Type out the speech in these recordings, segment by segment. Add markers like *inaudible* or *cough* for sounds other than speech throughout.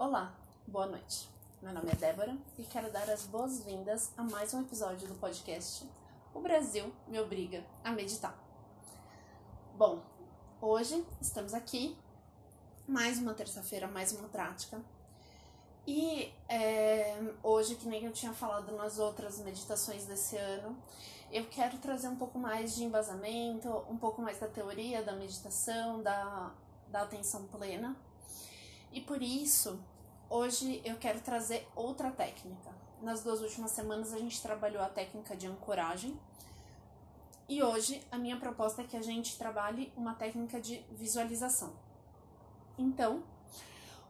Olá, boa noite. Meu nome é Débora e quero dar as boas-vindas a mais um episódio do podcast O Brasil me obriga a meditar. Bom, hoje estamos aqui, mais uma terça-feira, mais uma prática. E é, hoje, que nem eu tinha falado nas outras meditações desse ano, eu quero trazer um pouco mais de embasamento, um pouco mais da teoria da meditação, da, da atenção plena. E por isso, hoje eu quero trazer outra técnica. Nas duas últimas semanas a gente trabalhou a técnica de ancoragem. E hoje a minha proposta é que a gente trabalhe uma técnica de visualização. Então,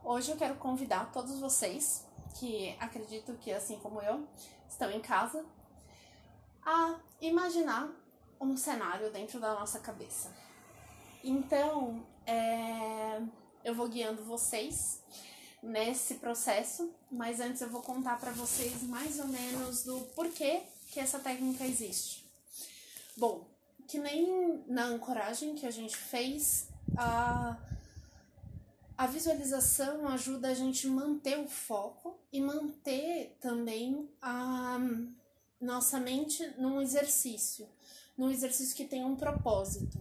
hoje eu quero convidar todos vocês que acredito que, assim como eu, estão em casa, a imaginar um cenário dentro da nossa cabeça. Então, é, eu vou guiando vocês nesse processo, mas antes eu vou contar para vocês mais ou menos do porquê que essa técnica existe. Bom, que nem na ancoragem que a gente fez, a, a visualização ajuda a gente manter o foco e manter também a nossa mente num exercício, num exercício que tem um propósito.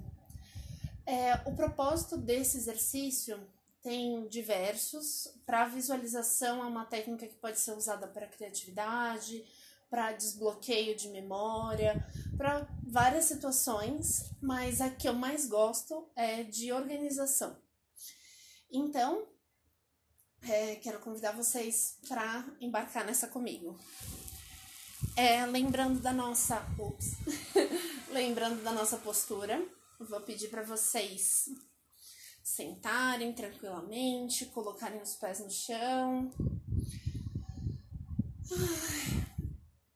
É, o propósito desse exercício tem diversos. Para visualização, é uma técnica que pode ser usada para criatividade, para desbloqueio de memória, para várias situações, mas a que eu mais gosto é de organização. Então, é, quero convidar vocês para embarcar nessa comigo. É, lembrando da nossa, ups, *laughs* lembrando da nossa postura, vou pedir para vocês sentarem tranquilamente, colocarem os pés no chão.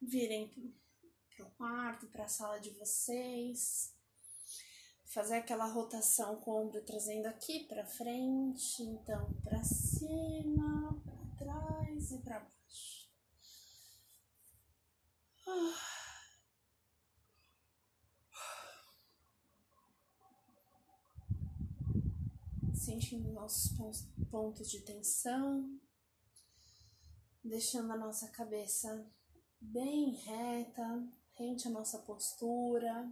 Virem para o quarto, para a sala de vocês. Fazer aquela rotação com o ombro trazendo aqui para frente, então para cima, para trás e para baixo. Sentindo nossos pontos de tensão, deixando a nossa cabeça bem reta, rente à nossa postura.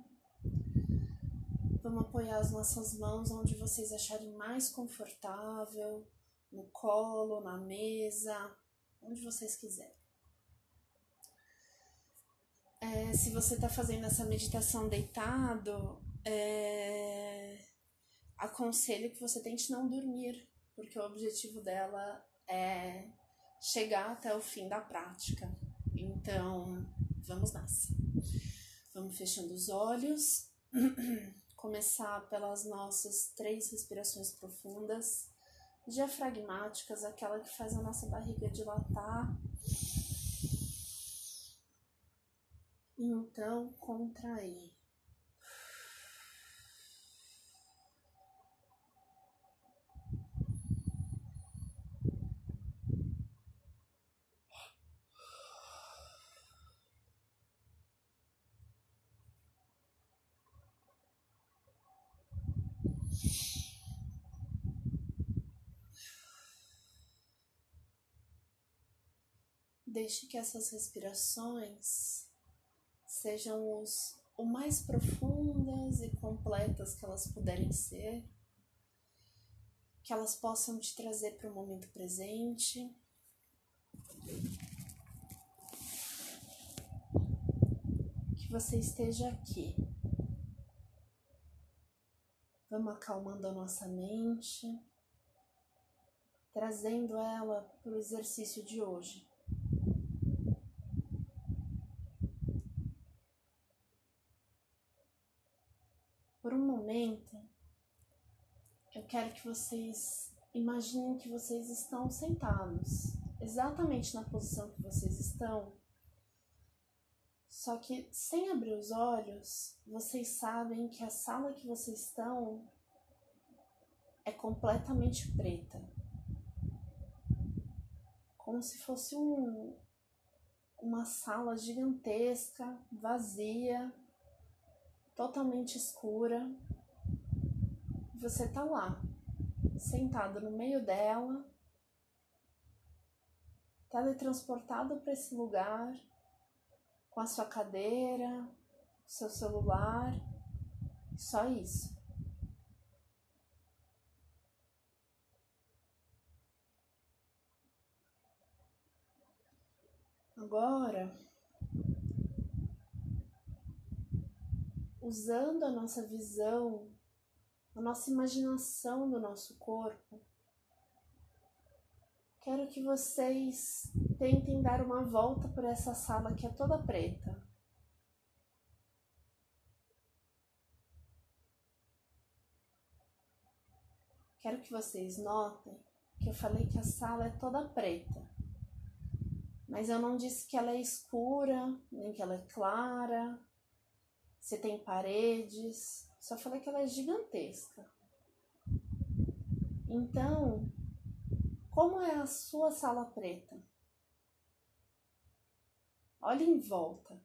Vamos apoiar as nossas mãos onde vocês acharem mais confortável, no colo, na mesa, onde vocês quiserem. É, se você está fazendo essa meditação deitado, é, aconselho que você tente não dormir, porque o objetivo dela é chegar até o fim da prática. Então, vamos nessa. Vamos fechando os olhos, *clears throat* começar pelas nossas três respirações profundas, diafragmáticas, aquela que faz a nossa barriga dilatar Então, contrair. Deixe que essas respirações sejam os, o mais profundas e completas que elas puderem ser, que elas possam te trazer para o momento presente. Que você esteja aqui. Vamos acalmando a nossa mente, trazendo ela para o exercício de hoje. Por um momento, eu quero que vocês imaginem que vocês estão sentados, exatamente na posição que vocês estão. Só que sem abrir os olhos, vocês sabem que a sala que vocês estão é completamente preta. Como se fosse um, uma sala gigantesca, vazia, totalmente escura. Você tá lá, sentado no meio dela, teletransportado para esse lugar com a sua cadeira, seu celular, só isso. Agora, usando a nossa visão, a nossa imaginação do nosso corpo, quero que vocês tentem dar uma volta por essa sala que é toda preta. Quero que vocês notem que eu falei que a sala é toda preta. Mas eu não disse que ela é escura, nem que ela é clara, se tem paredes, só falei que ela é gigantesca. Então, como é a sua sala preta? Olhe em volta.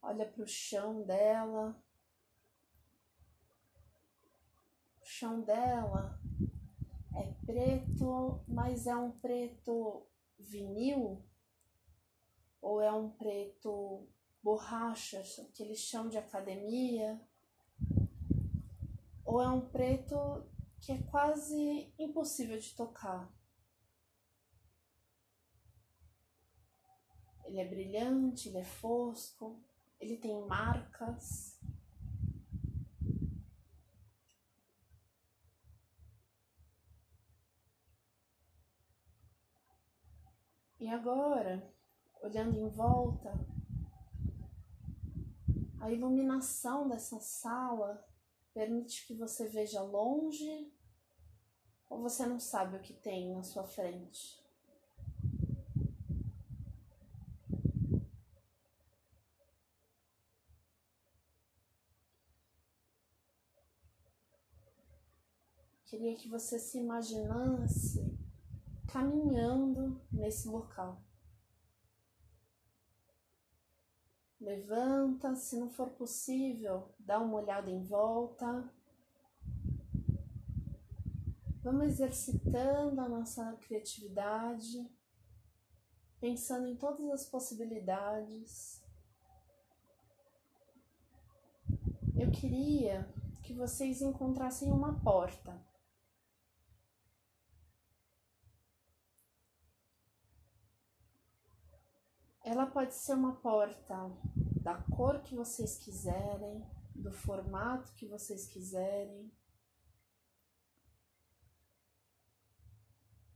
Olha para o chão dela. O chão dela é preto, mas é um preto vinil ou é um preto borracha, que eles chamam de academia, ou é um preto que é quase impossível de tocar. Ele é brilhante, ele é fosco, ele tem marcas. E agora, olhando em volta, a iluminação dessa sala permite que você veja longe ou você não sabe o que tem na sua frente. Queria que você se imaginasse caminhando nesse local. Levanta, se não for possível, dá uma olhada em volta. Vamos exercitando a nossa criatividade, pensando em todas as possibilidades. Eu queria que vocês encontrassem uma porta. Ela pode ser uma porta da cor que vocês quiserem, do formato que vocês quiserem.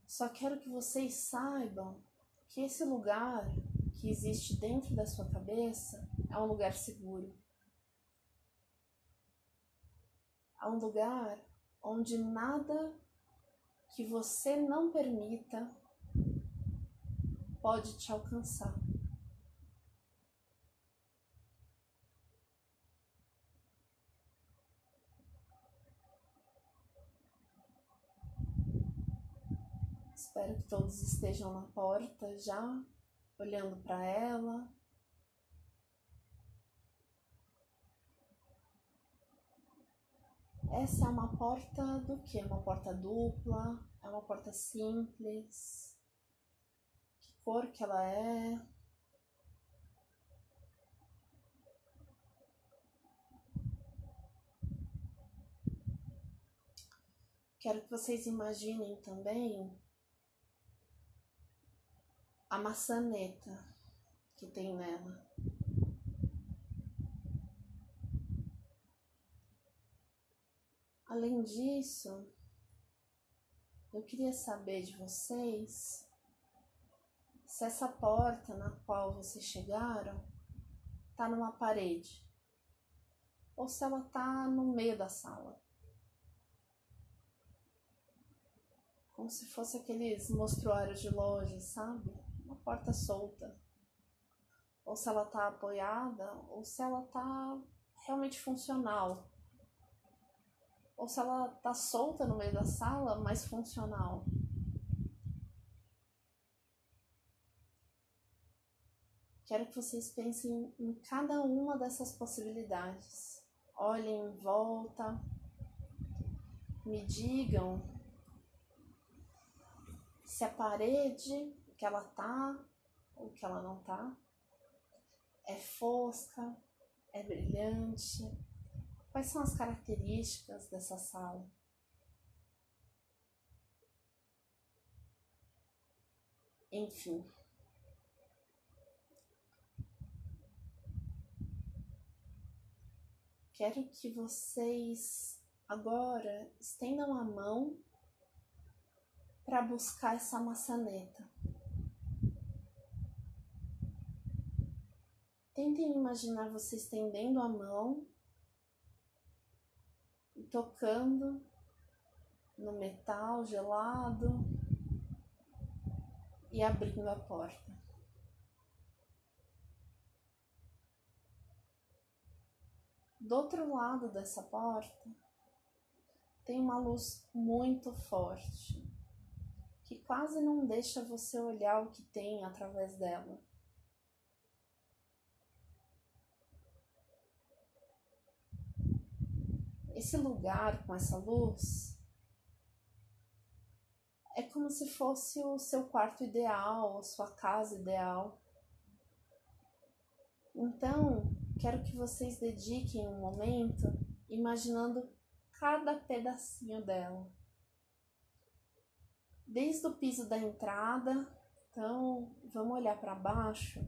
Só quero que vocês saibam que esse lugar que existe dentro da sua cabeça é um lugar seguro. É um lugar onde nada que você não permita pode te alcançar. Espero que todos estejam na porta já, olhando para ela. Essa é uma porta do que? Uma porta dupla? É uma porta simples? Que cor que ela é? Quero que vocês imaginem também a maçaneta que tem nela. Além disso, eu queria saber de vocês se essa porta na qual vocês chegaram tá numa parede ou se ela tá no meio da sala. Como se fosse aqueles mostruários de loja, sabe? Porta solta. Ou se ela tá apoiada, ou se ela tá realmente funcional. Ou se ela tá solta no meio da sala, mas funcional. Quero que vocês pensem em cada uma dessas possibilidades. Olhem em volta, me digam se a parede que ela tá ou que ela não tá é fosca, é brilhante. Quais são as características dessa sala? Enfim. Quero que vocês agora estendam a mão para buscar essa maçaneta. Tentem imaginar você estendendo a mão e tocando no metal gelado e abrindo a porta. Do outro lado dessa porta tem uma luz muito forte que quase não deixa você olhar o que tem através dela. Esse lugar com essa luz é como se fosse o seu quarto ideal, a sua casa ideal. Então, quero que vocês dediquem um momento imaginando cada pedacinho dela. Desde o piso da entrada, então vamos olhar para baixo,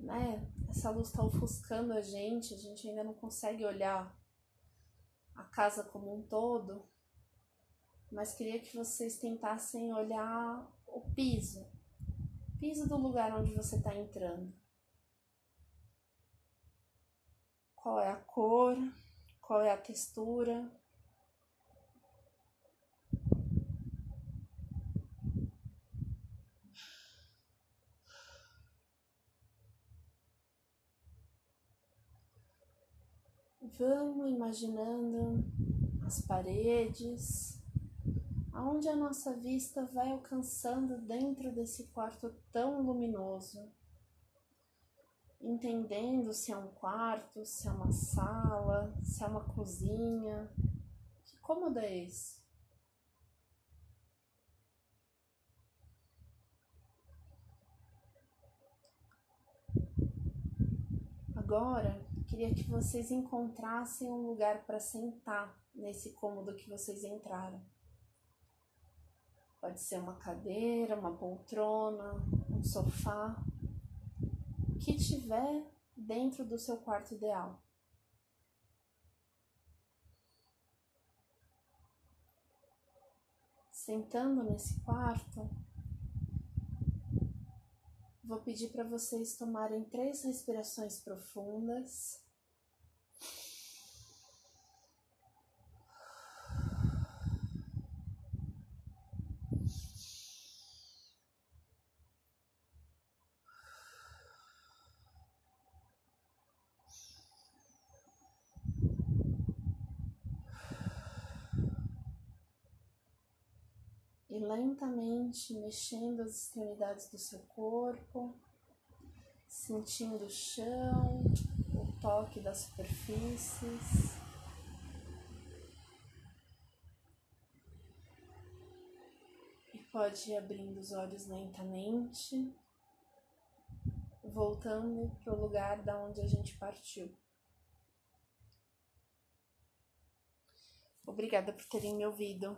né? Essa luz está ofuscando a gente, a gente ainda não consegue olhar a casa como um todo, mas queria que vocês tentassem olhar o piso, piso do lugar onde você está entrando. qual é a cor, qual é a textura. Vamos imaginando as paredes, aonde a nossa vista vai alcançando dentro desse quarto tão luminoso entendendo se é um quarto, se é uma sala, se é uma cozinha. Que cômodo é esse? Agora, queria que vocês encontrassem um lugar para sentar nesse cômodo que vocês entraram. Pode ser uma cadeira, uma poltrona, um sofá, que tiver dentro do seu quarto ideal. Sentando nesse quarto, vou pedir para vocês tomarem três respirações profundas. Lentamente mexendo as extremidades do seu corpo, sentindo o chão, o toque das superfícies. E pode ir abrindo os olhos lentamente, voltando para o lugar da onde a gente partiu. Obrigada por terem me ouvido.